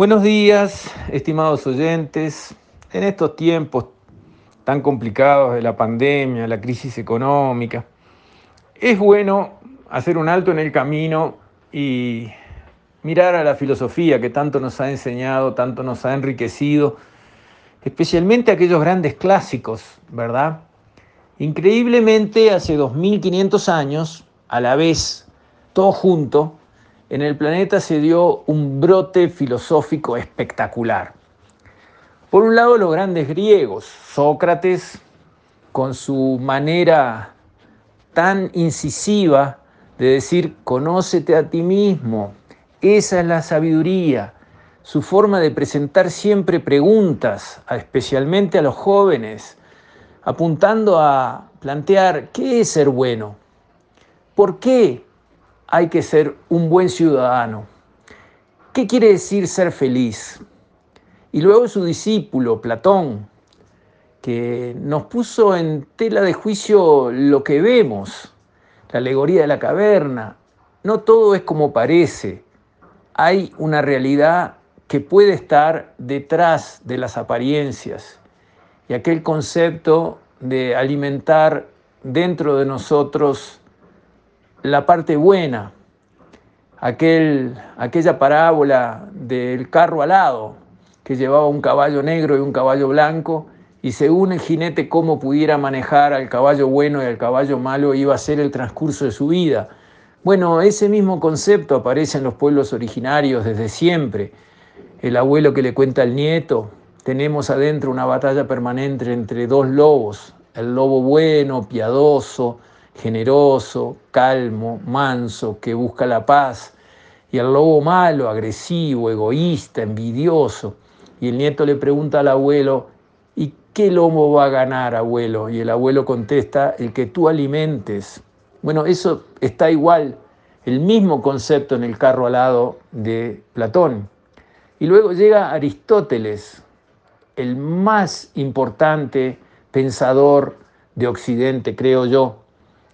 Buenos días, estimados oyentes. En estos tiempos tan complicados de la pandemia, la crisis económica, es bueno hacer un alto en el camino y mirar a la filosofía que tanto nos ha enseñado, tanto nos ha enriquecido, especialmente aquellos grandes clásicos, ¿verdad? Increíblemente, hace 2500 años, a la vez, todo junto, en el planeta se dio un brote filosófico espectacular. Por un lado, los grandes griegos, Sócrates, con su manera tan incisiva de decir, conócete a ti mismo, esa es la sabiduría, su forma de presentar siempre preguntas, especialmente a los jóvenes, apuntando a plantear, ¿qué es ser bueno? ¿Por qué hay que ser un buen ciudadano. ¿Qué quiere decir ser feliz? Y luego su discípulo, Platón, que nos puso en tela de juicio lo que vemos, la alegoría de la caverna. No todo es como parece. Hay una realidad que puede estar detrás de las apariencias. Y aquel concepto de alimentar dentro de nosotros la parte buena, aquel, aquella parábola del carro alado que llevaba un caballo negro y un caballo blanco, y según el jinete cómo pudiera manejar al caballo bueno y al caballo malo iba a ser el transcurso de su vida. Bueno, ese mismo concepto aparece en los pueblos originarios desde siempre. El abuelo que le cuenta al nieto, tenemos adentro una batalla permanente entre dos lobos, el lobo bueno, piadoso, generoso, calmo, manso, que busca la paz, y el lobo malo, agresivo, egoísta, envidioso. Y el nieto le pregunta al abuelo, ¿y qué lobo va a ganar, abuelo? Y el abuelo contesta, el que tú alimentes. Bueno, eso está igual, el mismo concepto en el carro alado de Platón. Y luego llega Aristóteles, el más importante pensador de Occidente, creo yo,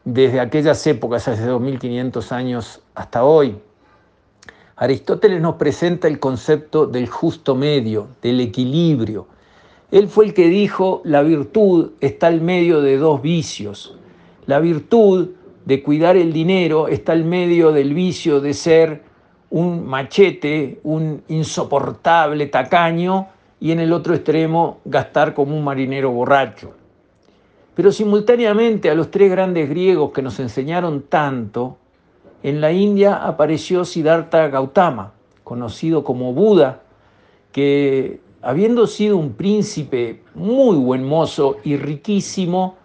desde aquellas épocas, hace 2500 años hasta hoy. Aristóteles nos presenta el concepto del justo medio, del equilibrio. Él fue el que dijo, la virtud está al medio de dos vicios. La virtud de cuidar el dinero está al medio del vicio de ser un machete, un insoportable tacaño, y en el otro extremo gastar como un marinero borracho. Pero simultáneamente a los tres grandes griegos que nos enseñaron tanto, en la India apareció Siddhartha Gautama, conocido como Buda, que habiendo sido un príncipe muy buen mozo y riquísimo,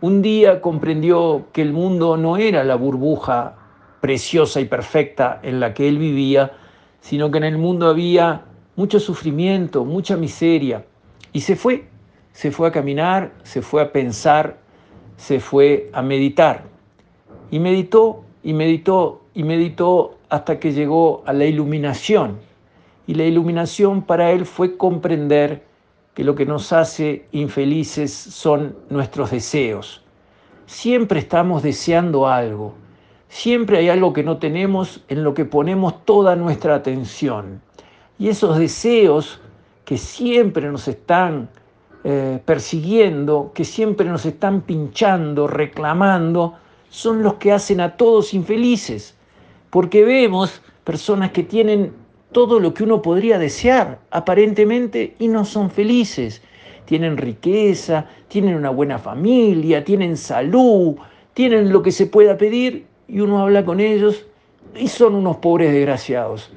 un día comprendió que el mundo no era la burbuja preciosa y perfecta en la que él vivía, sino que en el mundo había mucho sufrimiento, mucha miseria, y se fue se fue a caminar, se fue a pensar, se fue a meditar. Y meditó y meditó y meditó hasta que llegó a la iluminación. Y la iluminación para él fue comprender que lo que nos hace infelices son nuestros deseos. Siempre estamos deseando algo. Siempre hay algo que no tenemos en lo que ponemos toda nuestra atención. Y esos deseos que siempre nos están eh, persiguiendo, que siempre nos están pinchando, reclamando, son los que hacen a todos infelices, porque vemos personas que tienen todo lo que uno podría desear, aparentemente, y no son felices. Tienen riqueza, tienen una buena familia, tienen salud, tienen lo que se pueda pedir, y uno habla con ellos y son unos pobres desgraciados.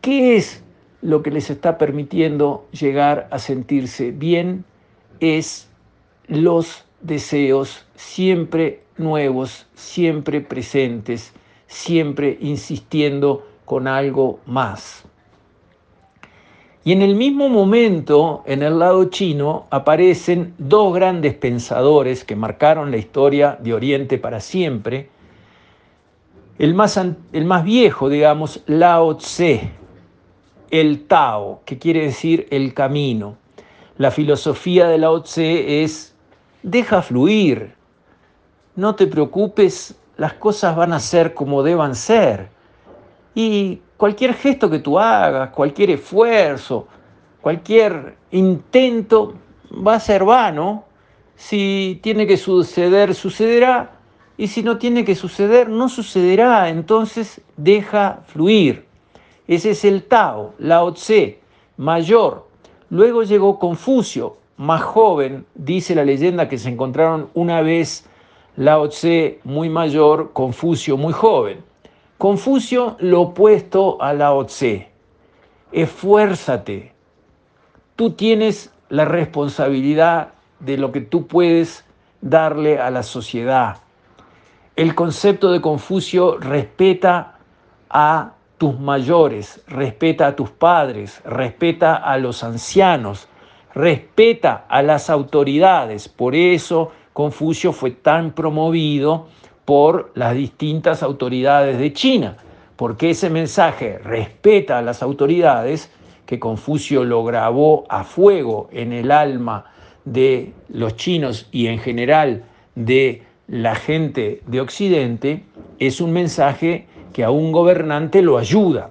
¿Qué es lo que les está permitiendo llegar a sentirse bien es los deseos siempre nuevos, siempre presentes, siempre insistiendo con algo más. Y en el mismo momento, en el lado chino, aparecen dos grandes pensadores que marcaron la historia de Oriente para siempre. El más, el más viejo, digamos, Lao Tse, el Tao, que quiere decir el camino. La filosofía de Lao Tse es, deja fluir, no te preocupes, las cosas van a ser como deban ser. Y cualquier gesto que tú hagas, cualquier esfuerzo, cualquier intento va a ser vano. Si tiene que suceder, sucederá. Y si no tiene que suceder, no sucederá. Entonces deja fluir. Ese es el Tao, Lao Tse, mayor. Luego llegó Confucio, más joven. Dice la leyenda que se encontraron una vez Lao Tse muy mayor, Confucio muy joven. Confucio lo opuesto a Lao Tse. Esfuérzate. Tú tienes la responsabilidad de lo que tú puedes darle a la sociedad. El concepto de Confucio respeta a tus mayores, respeta a tus padres, respeta a los ancianos, respeta a las autoridades. Por eso Confucio fue tan promovido por las distintas autoridades de China, porque ese mensaje respeta a las autoridades que Confucio lo grabó a fuego en el alma de los chinos y en general de la gente de Occidente, es un mensaje que a un gobernante lo ayuda.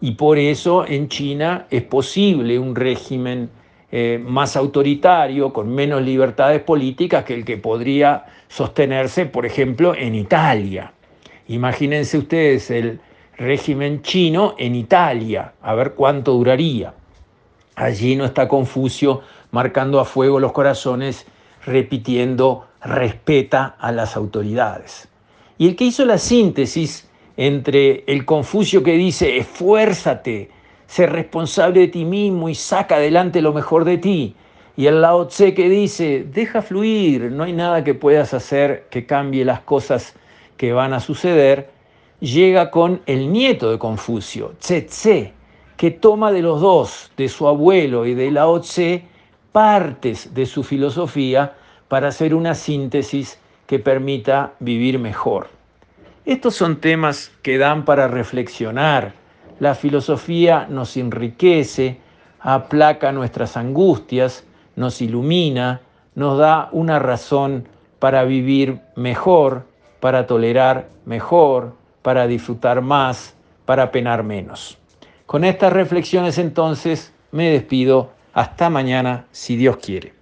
Y por eso en China es posible un régimen eh, más autoritario, con menos libertades políticas que el que podría sostenerse, por ejemplo, en Italia. Imagínense ustedes el régimen chino en Italia, a ver cuánto duraría. Allí no está Confucio marcando a fuego los corazones, repitiendo respeta a las autoridades. Y el que hizo la síntesis entre el Confucio que dice, esfuérzate, sé responsable de ti mismo y saca adelante lo mejor de ti, y el Lao Tse que dice, deja fluir, no hay nada que puedas hacer que cambie las cosas que van a suceder, llega con el nieto de Confucio, Tse Tse, que toma de los dos, de su abuelo y de Lao Tse, partes de su filosofía para hacer una síntesis que permita vivir mejor. Estos son temas que dan para reflexionar. La filosofía nos enriquece, aplaca nuestras angustias, nos ilumina, nos da una razón para vivir mejor, para tolerar mejor, para disfrutar más, para penar menos. Con estas reflexiones entonces me despido. Hasta mañana, si Dios quiere.